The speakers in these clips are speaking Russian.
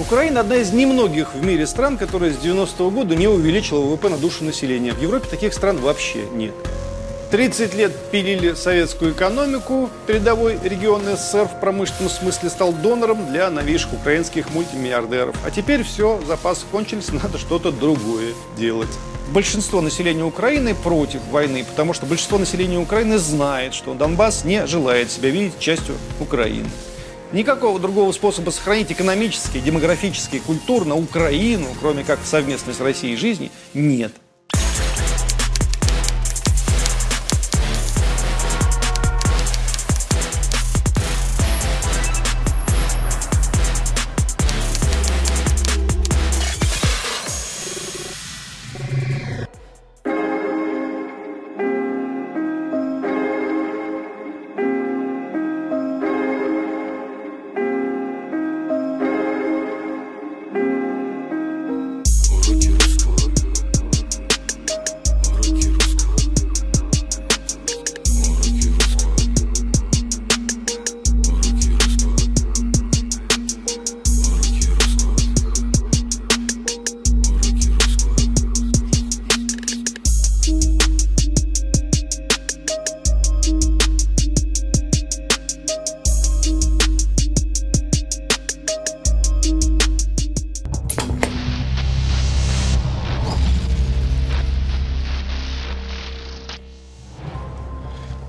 Украина одна из немногих в мире стран, которая с 90-го года не увеличила ВВП на душу населения. В Европе таких стран вообще нет. 30 лет пилили советскую экономику, передовой регион СССР в промышленном смысле стал донором для новейших украинских мультимиллиардеров. А теперь все, запасы кончились, надо что-то другое делать. Большинство населения Украины против войны, потому что большинство населения Украины знает, что Донбасс не желает себя видеть частью Украины. Никакого другого способа сохранить экономически, демографически культурно Украину, кроме как совместной с Россией жизни, нет.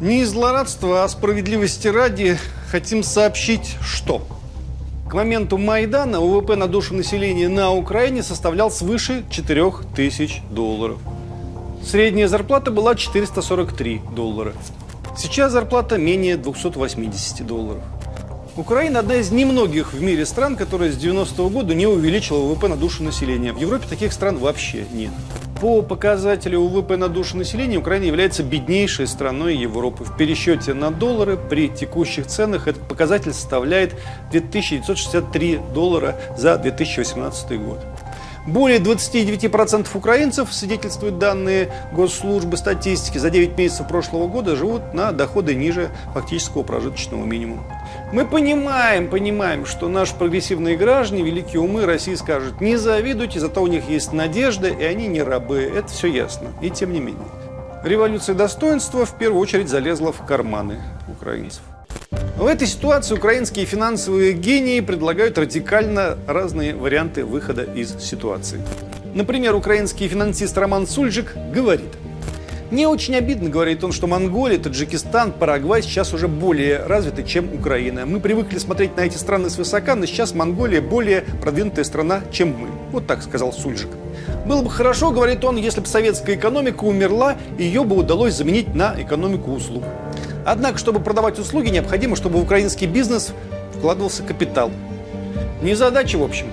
Не из злорадства, а справедливости ради хотим сообщить, что к моменту Майдана ВВП на душу населения на Украине составлял свыше 4000 долларов. Средняя зарплата была 443 доллара. Сейчас зарплата менее 280 долларов. Украина одна из немногих в мире стран, которая с 90-го года не увеличила ВВП на душу населения. В Европе таких стран вообще нет. По показателю ВВП на душу населения Украина является беднейшей страной Европы. В пересчете на доллары при текущих ценах этот показатель составляет 2963 доллара за 2018 год. Более 29% украинцев, свидетельствуют данные госслужбы статистики, за 9 месяцев прошлого года живут на доходы ниже фактического прожиточного минимума. Мы понимаем, понимаем, что наши прогрессивные граждане, великие умы России скажут, не завидуйте, зато у них есть надежда, и они не рабы. Это все ясно. И тем не менее. Революция достоинства в первую очередь залезла в карманы украинцев. В этой ситуации украинские финансовые гении предлагают радикально разные варианты выхода из ситуации. Например, украинский финансист Роман Сульжик говорит, «Мне очень обидно, говорит он, что Монголия, Таджикистан, Парагвай сейчас уже более развиты, чем Украина. Мы привыкли смотреть на эти страны свысока, но сейчас Монголия более продвинутая страна, чем мы». Вот так сказал Сульжик. Было бы хорошо, говорит он, если бы советская экономика умерла, ее бы удалось заменить на экономику услуг. Однако, чтобы продавать услуги, необходимо, чтобы в украинский бизнес вкладывался капитал. Не задача, в общем.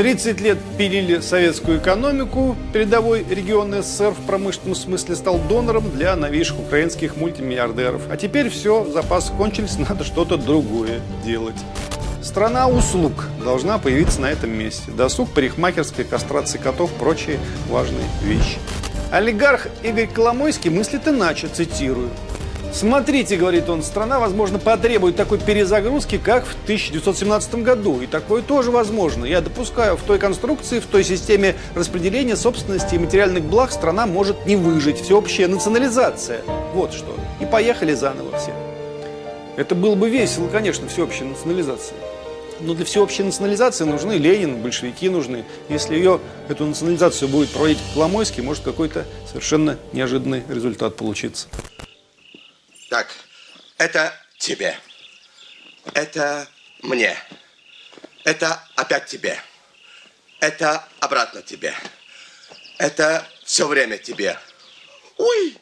30 лет пилили советскую экономику, передовой регион СССР в промышленном смысле стал донором для новейших украинских мультимиллиардеров. А теперь все, запасы кончились, надо что-то другое делать. Страна услуг должна появиться на этом месте. Досуг, парикмахерская, кастрация котов, прочие важные вещи. Олигарх Игорь Коломойский мыслит иначе, цитирую. Смотрите, говорит он, страна, возможно, потребует такой перезагрузки, как в 1917 году. И такое тоже возможно. Я допускаю, в той конструкции, в той системе распределения собственности и материальных благ страна может не выжить. Всеобщая национализация. Вот что. И поехали заново все. Это было бы весело, конечно, всеобщая национализация. Но для всеобщей национализации нужны Ленин, большевики нужны. Если ее, эту национализацию будет проводить Коломойский, может какой-то совершенно неожиданный результат получиться. Так, это тебе. Это мне. Это опять тебе. Это обратно тебе. Это все время тебе. Ой!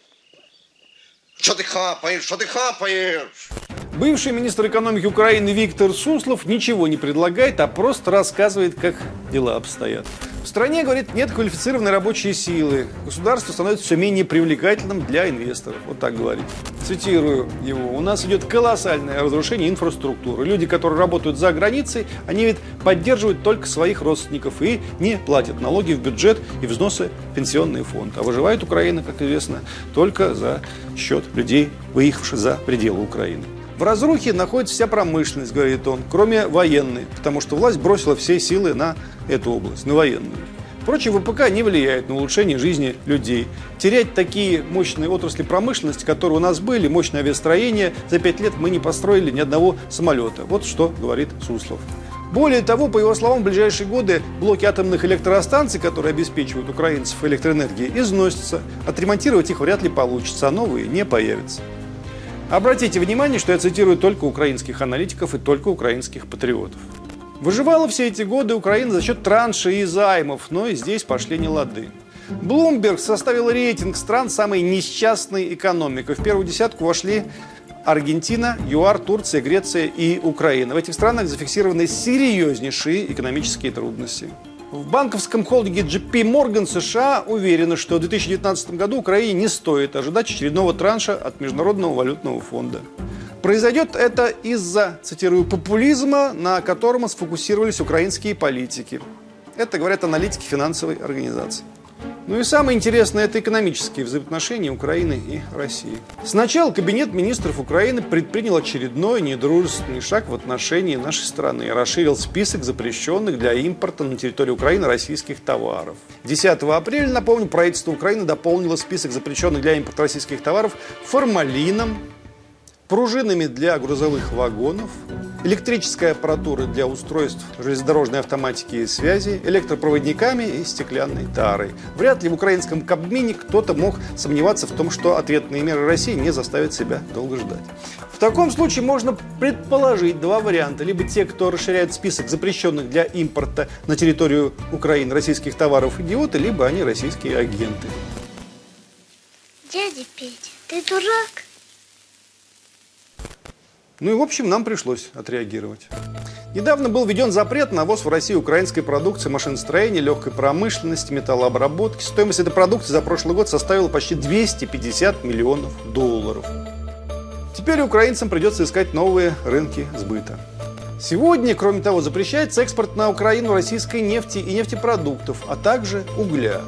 Что ты хапаешь? Что ты хапаешь? Бывший министр экономики Украины Виктор Суслов ничего не предлагает, а просто рассказывает, как дела обстоят. В стране, говорит, нет квалифицированной рабочей силы. Государство становится все менее привлекательным для инвесторов. Вот так говорит. Цитирую его. У нас идет колоссальное разрушение инфраструктуры. Люди, которые работают за границей, они ведь поддерживают только своих родственников и не платят налоги в бюджет и взносы в пенсионный фонд. А выживает Украина, как известно, только за счет людей, выехавших за пределы Украины. В разрухе находится вся промышленность, говорит он, кроме военной, потому что власть бросила все силы на эту область, на военную. Впрочем, ВПК не влияет на улучшение жизни людей. Терять такие мощные отрасли промышленности, которые у нас были, мощное авиастроение, за пять лет мы не построили ни одного самолета. Вот что говорит Суслов. Более того, по его словам, в ближайшие годы блоки атомных электростанций, которые обеспечивают украинцев электроэнергией, износятся. Отремонтировать их вряд ли получится, а новые не появятся. Обратите внимание, что я цитирую только украинских аналитиков и только украинских патриотов. Выживала все эти годы Украина за счет траншей и займов, но и здесь пошли нелады. Блумберг составил рейтинг стран самой несчастной экономикой. В первую десятку вошли Аргентина, ЮАР, Турция, Греция и Украина. В этих странах зафиксированы серьезнейшие экономические трудности. В банковском холдинге JP Morgan США уверены, что в 2019 году Украине не стоит ожидать очередного транша от Международного валютного фонда. Произойдет это из-за, цитирую, популизма, на котором сфокусировались украинские политики. Это говорят аналитики финансовой организации. Ну и самое интересное – это экономические взаимоотношения Украины и России. Сначала Кабинет министров Украины предпринял очередной недружественный шаг в отношении нашей страны и расширил список запрещенных для импорта на территорию Украины российских товаров. 10 апреля, напомню, правительство Украины дополнило список запрещенных для импорта российских товаров формалином, пружинами для грузовых вагонов, электрической аппаратурой для устройств железнодорожной автоматики и связи, электропроводниками и стеклянной тарой. Вряд ли в украинском Кабмине кто-то мог сомневаться в том, что ответные меры России не заставят себя долго ждать. В таком случае можно предположить два варианта. Либо те, кто расширяет список запрещенных для импорта на территорию Украины российских товаров идиоты, либо они российские агенты. Дядя Петя, ты дурак? Ну и, в общем, нам пришлось отреагировать. Недавно был введен запрет на ввоз в Россию украинской продукции машиностроения, легкой промышленности, металлообработки. Стоимость этой продукции за прошлый год составила почти 250 миллионов долларов. Теперь украинцам придется искать новые рынки сбыта. Сегодня, кроме того, запрещается экспорт на Украину российской нефти и нефтепродуктов, а также угля.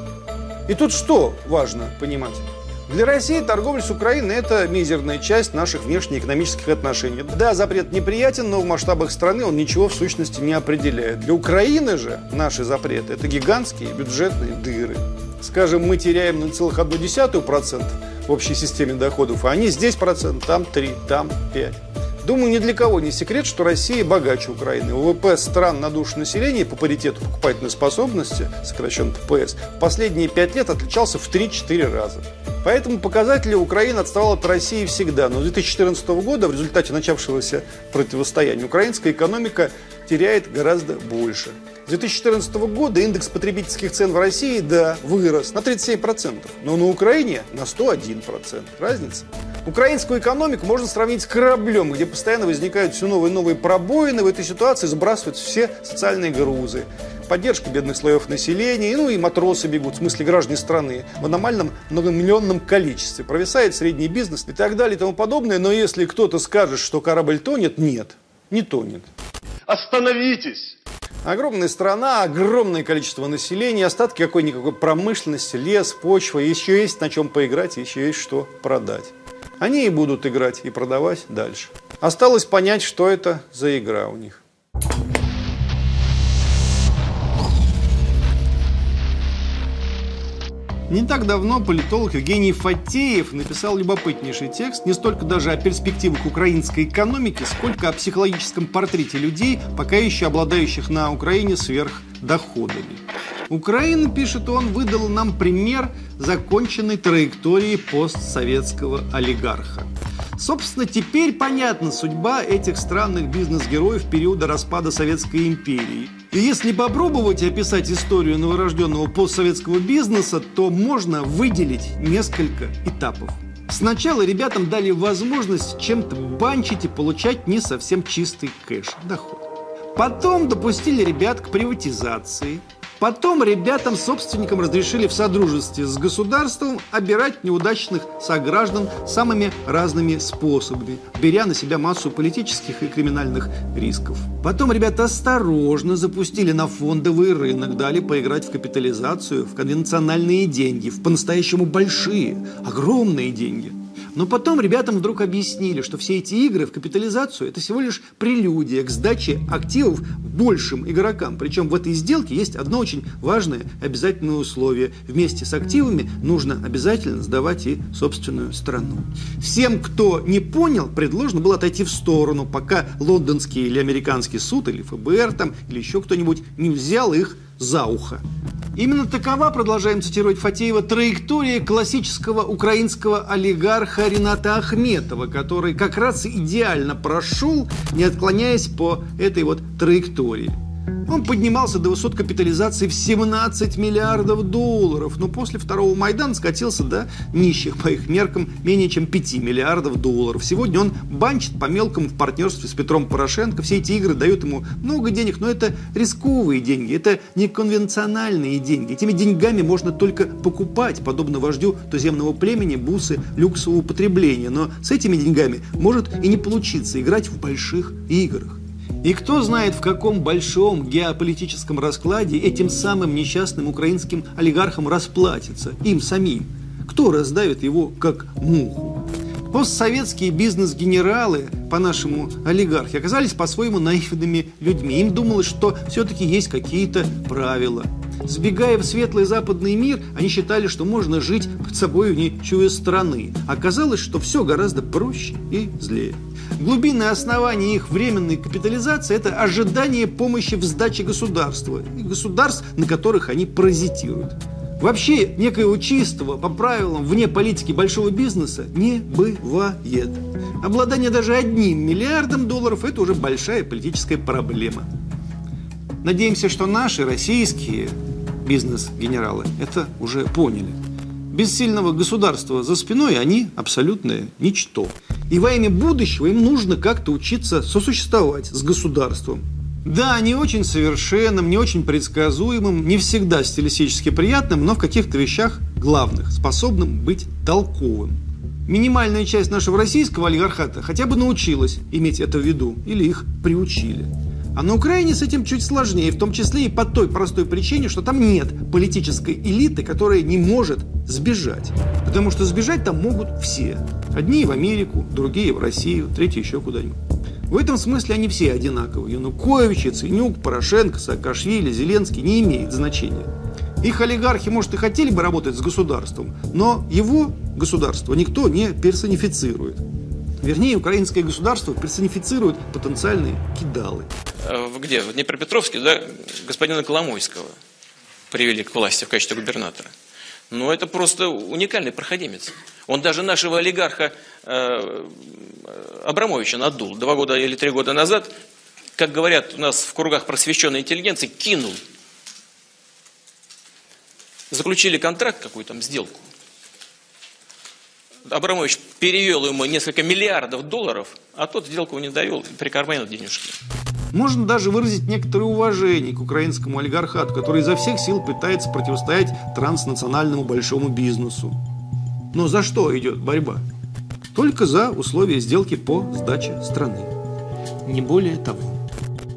И тут что важно понимать? Для России торговля с Украиной – это мизерная часть наших внешнеэкономических отношений. Да, запрет неприятен, но в масштабах страны он ничего в сущности не определяет. Для Украины же наши запреты – это гигантские бюджетные дыры. Скажем, мы теряем 0,1% в общей системе доходов, а они здесь процент, там 3, там 5. Думаю, ни для кого не секрет, что Россия богаче Украины. ВВП стран на душу населения по паритету покупательной способности, сокращенно ППС, последние пять лет отличался в 3-4 раза. Поэтому показатели Украины отставала от России всегда. Но с 2014 года в результате начавшегося противостояния украинская экономика теряет гораздо больше. С 2014 года индекс потребительских цен в России, да, вырос на 37%, но на Украине на 101%. Разница? Украинскую экономику можно сравнить с кораблем, где постоянно возникают все новые и новые пробоины. В этой ситуации сбрасываются все социальные грузы. Поддержка бедных слоев населения, ну и матросы бегут, в смысле граждане страны, в аномальном многомиллионном количестве. Провисает средний бизнес и так далее и тому подобное. Но если кто-то скажет, что корабль тонет, нет, не тонет. Остановитесь! Огромная страна, огромное количество населения, остатки какой-никакой промышленности, лес, почва, еще есть на чем поиграть, еще есть что продать. Они и будут играть и продавать дальше. Осталось понять, что это за игра у них. Не так давно политолог Евгений Фатеев написал любопытнейший текст не столько даже о перспективах украинской экономики, сколько о психологическом портрете людей, пока еще обладающих на Украине сверхдоходами. Украина, пишет он, выдала нам пример законченной траектории постсоветского олигарха. Собственно, теперь понятна судьба этих странных бизнес-героев периода распада Советской империи. И если попробовать описать историю новорожденного постсоветского бизнеса, то можно выделить несколько этапов. Сначала ребятам дали возможность чем-то банчить и получать не совсем чистый кэш, доход. Потом допустили ребят к приватизации, Потом ребятам, собственникам разрешили в содружестве с государством обирать неудачных сограждан самыми разными способами, беря на себя массу политических и криминальных рисков. Потом ребята осторожно запустили на фондовый рынок, дали поиграть в капитализацию, в конвенциональные деньги, в по-настоящему большие, огромные деньги – Но потом ребятам вдруг объяснили, что все эти игры в капитализацию – это всего лишь прелюдия к сдаче активов большим игрокам. Причем в этой сделке есть одно очень важное обязательное условие. Вместе с активами нужно обязательно сдавать и собственную страну. Всем, кто не понял, предложено было отойти в сторону, пока лондонский или американский суд, или ФБР там, или еще кто-нибудь не взял их за ухо. Именно такова, продолжаем цитировать Фатеева, траектория классического украинского олигарха Рената Ахметова, который как раз идеально прошел, не отклоняясь по этой вот траектории. Он поднимался до высот капитализации в 17 миллиардов долларов, но после второго Майдана скатился до нищих, по их меркам, менее чем 5 миллиардов долларов. Сегодня он банчит по мелкому в партнерстве с Петром Порошенко. Все эти игры дают ему много денег, но это рисковые деньги, это неконвенциональные деньги. Этими деньгами можно только покупать, подобно вождю туземного племени, бусы люксового потребления. Но с этими деньгами может и не получиться играть в больших играх. И кто знает, в каком большом геополитическом раскладе этим самым несчастным украинским олигархам расплатится, им самим. Кто раздавит его как муху? Постсоветские бизнес-генералы, по-нашему олигархи, оказались по-своему наивными людьми. Им думалось, что все-таки есть какие-то правила. Сбегая в светлый западный мир, они считали, что можно жить под собой не чуя страны. Оказалось, что все гораздо проще и злее. Глубинное основание их временной капитализации – это ожидание помощи в сдаче государства и государств, на которых они паразитируют. Вообще, некоего чистого, по правилам, вне политики большого бизнеса не бывает. Обладание даже одним миллиардом долларов – это уже большая политическая проблема. Надеемся, что наши российские бизнес-генералы это уже поняли. Без сильного государства за спиной они абсолютное ничто. И во имя будущего им нужно как-то учиться сосуществовать с государством. Да, не очень совершенным, не очень предсказуемым, не всегда стилистически приятным, но в каких-то вещах главных, способным быть толковым. Минимальная часть нашего российского олигархата хотя бы научилась иметь это в виду или их приучили. А на Украине с этим чуть сложнее, в том числе и по той простой причине, что там нет политической элиты, которая не может сбежать. Потому что сбежать там могут все. Одни в Америку, другие в Россию, третьи еще куда-нибудь. В этом смысле они все одинаковые. Янукович, Яценюк, Порошенко, Саакашвили, Зеленский не имеет значения. Их олигархи, может, и хотели бы работать с государством, но его государство никто не персонифицирует. Вернее, украинское государство персонифицирует потенциальные кидалы. Э, в- где? В Днепропетровске, да, господина Коломойского привели к власти в качестве губернатора. Но это просто уникальный проходимец. Он даже нашего олигарха э, Абрамовича надул два года или три года назад, как говорят у нас в кругах просвещенной интеллигенции, кинул. Заключили контракт, какую там сделку. Абрамович перевел ему несколько миллиардов долларов, а тот сделку не довел, прикарманил денежки. Можно даже выразить некоторое уважение к украинскому олигархату, который изо всех сил пытается противостоять транснациональному большому бизнесу. Но за что идет борьба? Только за условия сделки по сдаче страны. Не более того.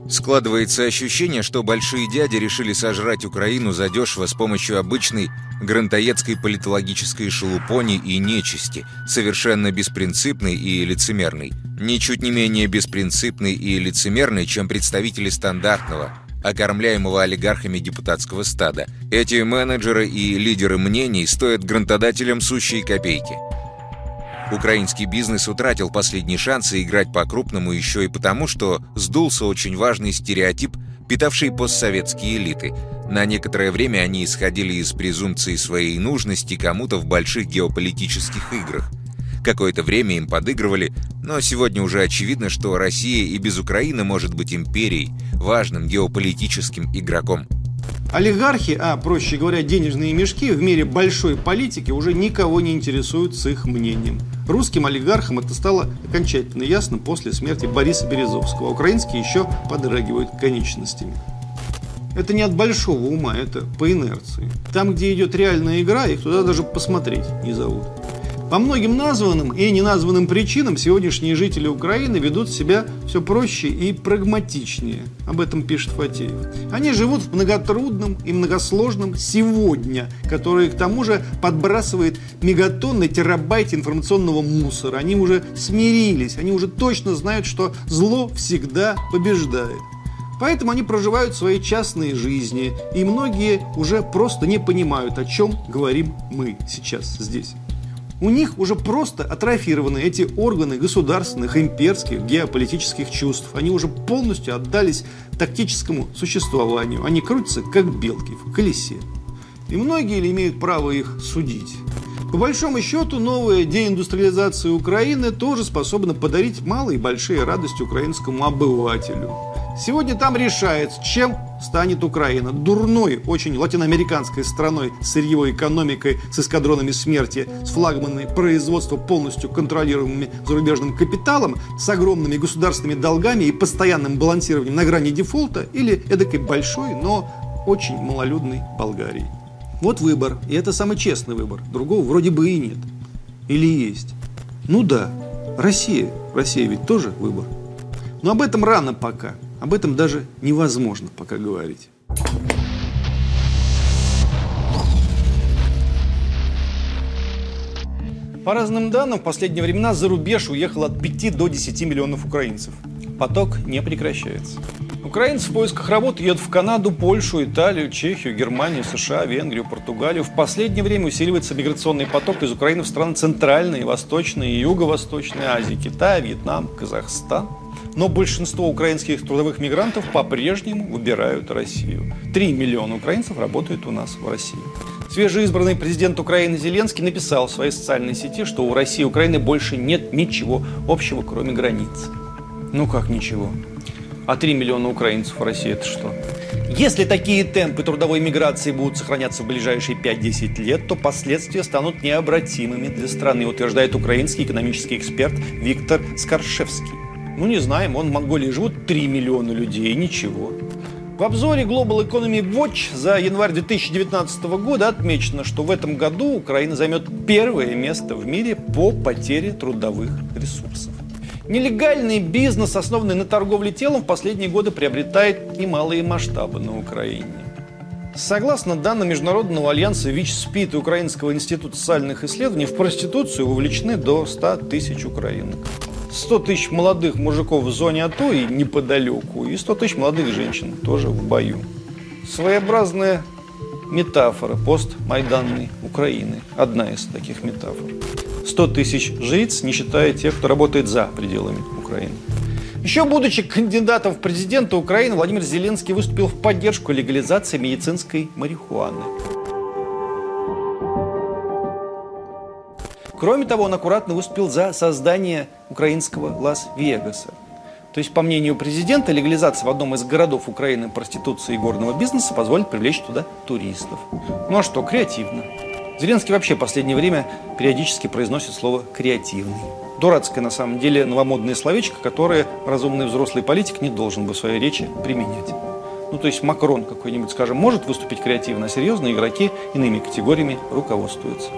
Складывается ощущение, что большие дяди решили сожрать Украину задешево с помощью обычной грантоедской политологической шелупони и нечисти, совершенно беспринципной и лицемерной. Ничуть не менее беспринципной и лицемерной, чем представители стандартного, окормляемого олигархами депутатского стада. Эти менеджеры и лидеры мнений стоят грантодателям сущие копейки. Украинский бизнес утратил последние шансы играть по-крупному еще и потому, что сдулся очень важный стереотип, питавший постсоветские элиты. На некоторое время они исходили из презумпции своей нужности кому-то в больших геополитических играх. Какое-то время им подыгрывали, но сегодня уже очевидно, что Россия и без Украины может быть империей, важным геополитическим игроком. Олигархи, а проще говоря, денежные мешки в мире большой политики уже никого не интересуют с их мнением. Русским олигархам это стало окончательно ясно после смерти Бориса Березовского. Украинские еще подрагивают конечностями. Это не от большого ума, это по инерции. Там, где идет реальная игра, их туда даже посмотреть не зовут. По многим названным и неназванным причинам сегодняшние жители Украины ведут себя все проще и прагматичнее. Об этом пишет Фатеев. Они живут в многотрудном и многосложном сегодня, которое к тому же подбрасывает мегатонны терабайт информационного мусора. Они уже смирились, они уже точно знают, что зло всегда побеждает. Поэтому они проживают свои частные жизни, и многие уже просто не понимают, о чем говорим мы сейчас здесь. У них уже просто атрофированы эти органы государственных, имперских, геополитических чувств. Они уже полностью отдались тактическому существованию. Они крутятся, как белки в колесе. И многие ли имеют право их судить? По большому счету, новая деиндустриализация Украины тоже способна подарить малые и большие радости украинскому обывателю. Сегодня там решается, чем станет Украина. Дурной, очень латиноамериканской страной с сырьевой экономикой, с эскадронами смерти, с флагманами производства, полностью контролируемыми зарубежным капиталом, с огромными государственными долгами и постоянным балансированием на грани дефолта или эдакой большой, но очень малолюдной Болгарии. Вот выбор, и это самый честный выбор. Другого вроде бы и нет. Или есть? Ну да, Россия. Россия ведь тоже выбор. Но об этом рано пока. Об этом даже невозможно пока говорить. По разным данным, в последние времена за рубеж уехало от 5 до 10 миллионов украинцев. Поток не прекращается. Украинцы в поисках работы едут в Канаду, Польшу, Италию, Чехию, Германию, США, Венгрию, Португалию. В последнее время усиливается миграционный поток из Украины в страны Центральной, Восточной и Юго-Восточной Азии, Китай, Вьетнам, Казахстан. Но большинство украинских трудовых мигрантов по-прежнему выбирают Россию. Три миллиона украинцев работают у нас в России. Свежеизбранный президент Украины Зеленский написал в своей социальной сети, что у России и Украины больше нет ничего общего, кроме границ. Ну как ничего? А 3 миллиона украинцев в России это что? Если такие темпы трудовой миграции будут сохраняться в ближайшие 5-10 лет, то последствия станут необратимыми для страны, утверждает украинский экономический эксперт Виктор Скоршевский. Ну не знаем, он в Монголии живут 3 миллиона людей, ничего. В обзоре Global Economy Watch за январь 2019 года отмечено, что в этом году Украина займет первое место в мире по потере трудовых ресурсов. Нелегальный бизнес, основанный на торговле телом, в последние годы приобретает немалые масштабы на Украине. Согласно данным Международного альянса ВИЧ-СПИД и Украинского института социальных исследований, в проституцию вовлечены до 100 тысяч украинок. 100 тысяч молодых мужиков в зоне АТО и неподалеку, и 100 тысяч молодых женщин тоже в бою. Своеобразная метафора постмайданной Украины. Одна из таких метафор. 100 тысяч жриц, не считая тех, кто работает за пределами Украины. Еще будучи кандидатом в президенты Украины, Владимир Зеленский выступил в поддержку легализации медицинской марихуаны. Кроме того, он аккуратно выступил за создание украинского Лас-Вегаса. То есть, по мнению президента, легализация в одном из городов Украины проституции и горного бизнеса позволит привлечь туда туристов. Ну а что, креативно. Зеленский вообще в последнее время периодически произносит слово «креативный». Дурацкое, на самом деле, новомодное словечко, которое разумный взрослый политик не должен бы в своей речи применять. Ну, то есть Макрон какой-нибудь, скажем, может выступить креативно, а серьезные игроки иными категориями руководствуются.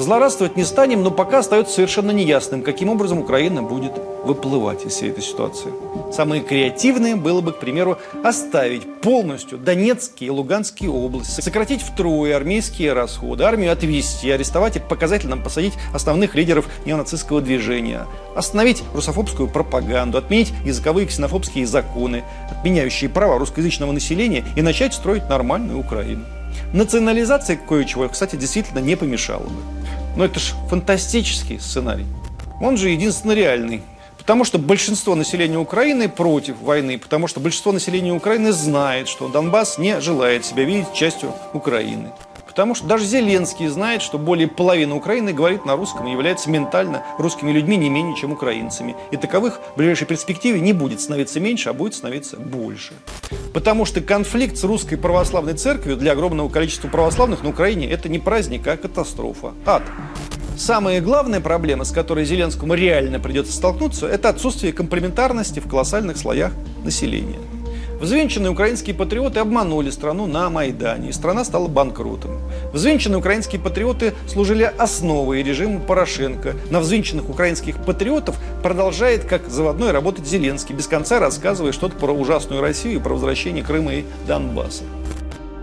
Злорадствовать не станем, но пока остается совершенно неясным, каким образом Украина будет выплывать из всей этой ситуации. Самое креативное было бы, к примеру, оставить полностью Донецкие и Луганские области, сократить втрое армейские расходы, армию отвести, арестовать и показательно посадить основных лидеров неонацистского движения, остановить русофобскую пропаганду, отменить языковые ксенофобские законы, отменяющие права русскоязычного населения и начать строить нормальную Украину. Национализация кое-чего, кстати, действительно не помешала бы. Но это же фантастический сценарий. Он же единственно реальный. Потому что большинство населения Украины против войны, потому что большинство населения Украины знает, что Донбасс не желает себя видеть частью Украины. Потому что даже Зеленский знает, что более половины Украины говорит на русском и является ментально русскими людьми не менее, чем украинцами. И таковых в ближайшей перспективе не будет становиться меньше, а будет становиться больше. Потому что конфликт с русской православной церковью для огромного количества православных на Украине это не праздник, а катастрофа. Ад. Самая главная проблема, с которой Зеленскому реально придется столкнуться, это отсутствие комплементарности в колоссальных слоях населения. Взвинченные украинские патриоты обманули страну на Майдане, и страна стала банкротом. Взвинченные украинские патриоты служили основой режима Порошенко. На взвинченных украинских патриотов продолжает как заводной работать Зеленский, без конца рассказывая что-то про ужасную Россию и про возвращение Крыма и Донбасса.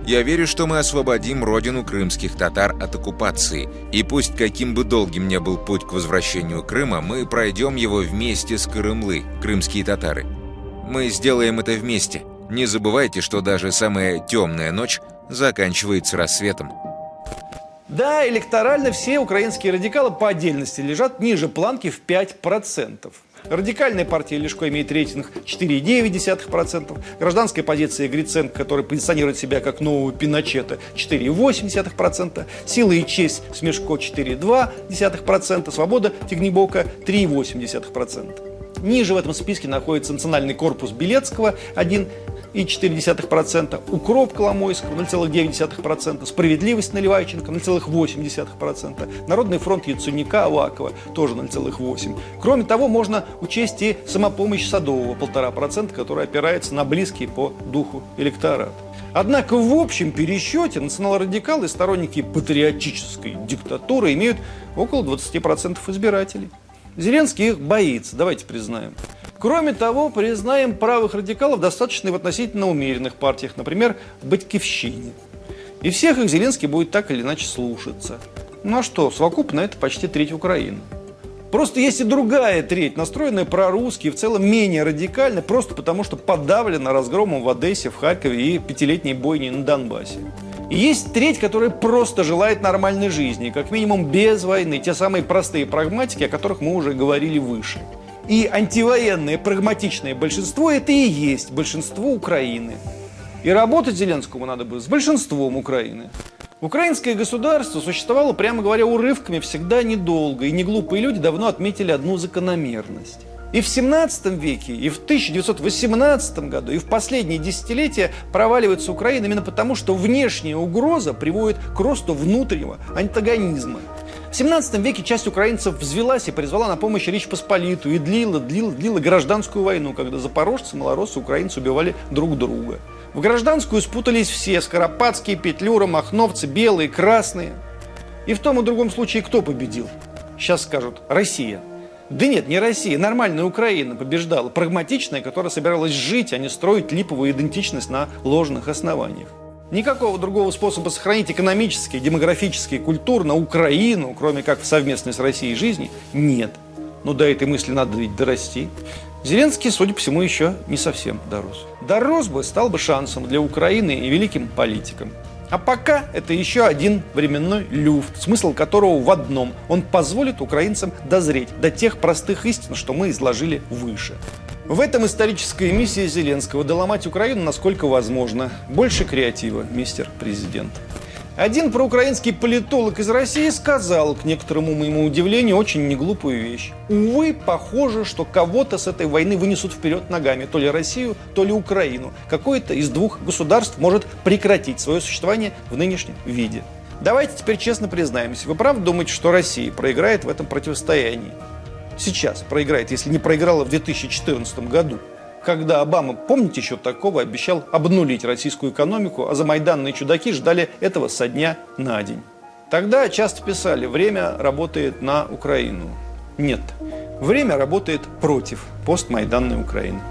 Я верю, что мы освободим родину крымских татар от оккупации. И пусть каким бы долгим ни был путь к возвращению Крыма, мы пройдем его вместе с Крымлы, крымские татары. Мы сделаем это вместе. Не забывайте, что даже самая темная ночь заканчивается рассветом. Да, электорально все украинские радикалы по отдельности лежат ниже планки в 5%. Радикальная партия Лешко имеет рейтинг 4,9%. Гражданская позиция Гриценко, который позиционирует себя как нового Пиночета, 4,8%. Сила и честь Смешко 4,2%. Свобода Тигнебока 3,8%. Ниже в этом списке находится национальный корпус Белецкого 1,4%, Укроп Коломойского 0,9%, Справедливость Наливайченко 0,8%, Народный фронт Яценюка Авакова тоже 0,8%. Кроме того, можно учесть и самопомощь Садового 1,5%, которая опирается на близкий по духу электорат. Однако в общем пересчете национал-радикалы и сторонники патриотической диктатуры имеют около 20% избирателей. Зеленский их боится, давайте признаем. Кроме того, признаем правых радикалов достаточно и в относительно умеренных партиях, например, в Батькивщине. И всех их Зеленский будет так или иначе слушаться. Ну а что, совокупно это почти треть Украины. Просто есть и другая треть, настроенная прорусски, в целом менее радикально, просто потому что подавлена разгромом в Одессе, в Харькове и пятилетней бойней на Донбассе. И есть треть, которая просто желает нормальной жизни, как минимум без войны, те самые простые прагматики, о которых мы уже говорили выше. И антивоенное прагматичное большинство – это и есть большинство Украины. И работать Зеленскому надо было с большинством Украины. Украинское государство существовало, прямо говоря, урывками всегда недолго, и неглупые люди давно отметили одну закономерность. И в 17 веке, и в 1918 году, и в последние десятилетия проваливается Украина именно потому, что внешняя угроза приводит к росту внутреннего антагонизма. В 17 веке часть украинцев взвелась и призвала на помощь Речь Посполитую и длила, длила, длила гражданскую войну, когда запорожцы, малороссы, украинцы убивали друг друга. В гражданскую спутались все – Скоропадские, Петлюра, Махновцы, белые, красные. И в том и другом случае кто победил? Сейчас скажут – Россия. Да нет, не Россия, нормальная Украина побеждала, прагматичная, которая собиралась жить, а не строить липовую идентичность на ложных основаниях. Никакого другого способа сохранить экономический, демографический, культурно Украину, кроме как в совместной с Россией жизни, нет. Но до этой мысли надо ведь дорасти. Зеленский, судя по всему, еще не совсем дорос. Дорос бы, стал бы шансом для Украины и великим политиком. А пока это еще один временной люфт, смысл которого в одном. Он позволит украинцам дозреть до тех простых истин, что мы изложили выше. В этом историческая миссия Зеленского – доломать Украину насколько возможно. Больше креатива, мистер президент. Один проукраинский политолог из России сказал, к некоторому моему удивлению, очень неглупую вещь. Увы, похоже, что кого-то с этой войны вынесут вперед ногами, то ли Россию, то ли Украину. Какое-то из двух государств может прекратить свое существование в нынешнем виде. Давайте теперь честно признаемся, вы правда думаете, что Россия проиграет в этом противостоянии? Сейчас проиграет, если не проиграла в 2014 году когда Обама, помните еще такого, обещал обнулить российскую экономику, а за майданные чудаки ждали этого со дня на день. Тогда часто писали, время работает на Украину. Нет, время работает против постмайданной Украины.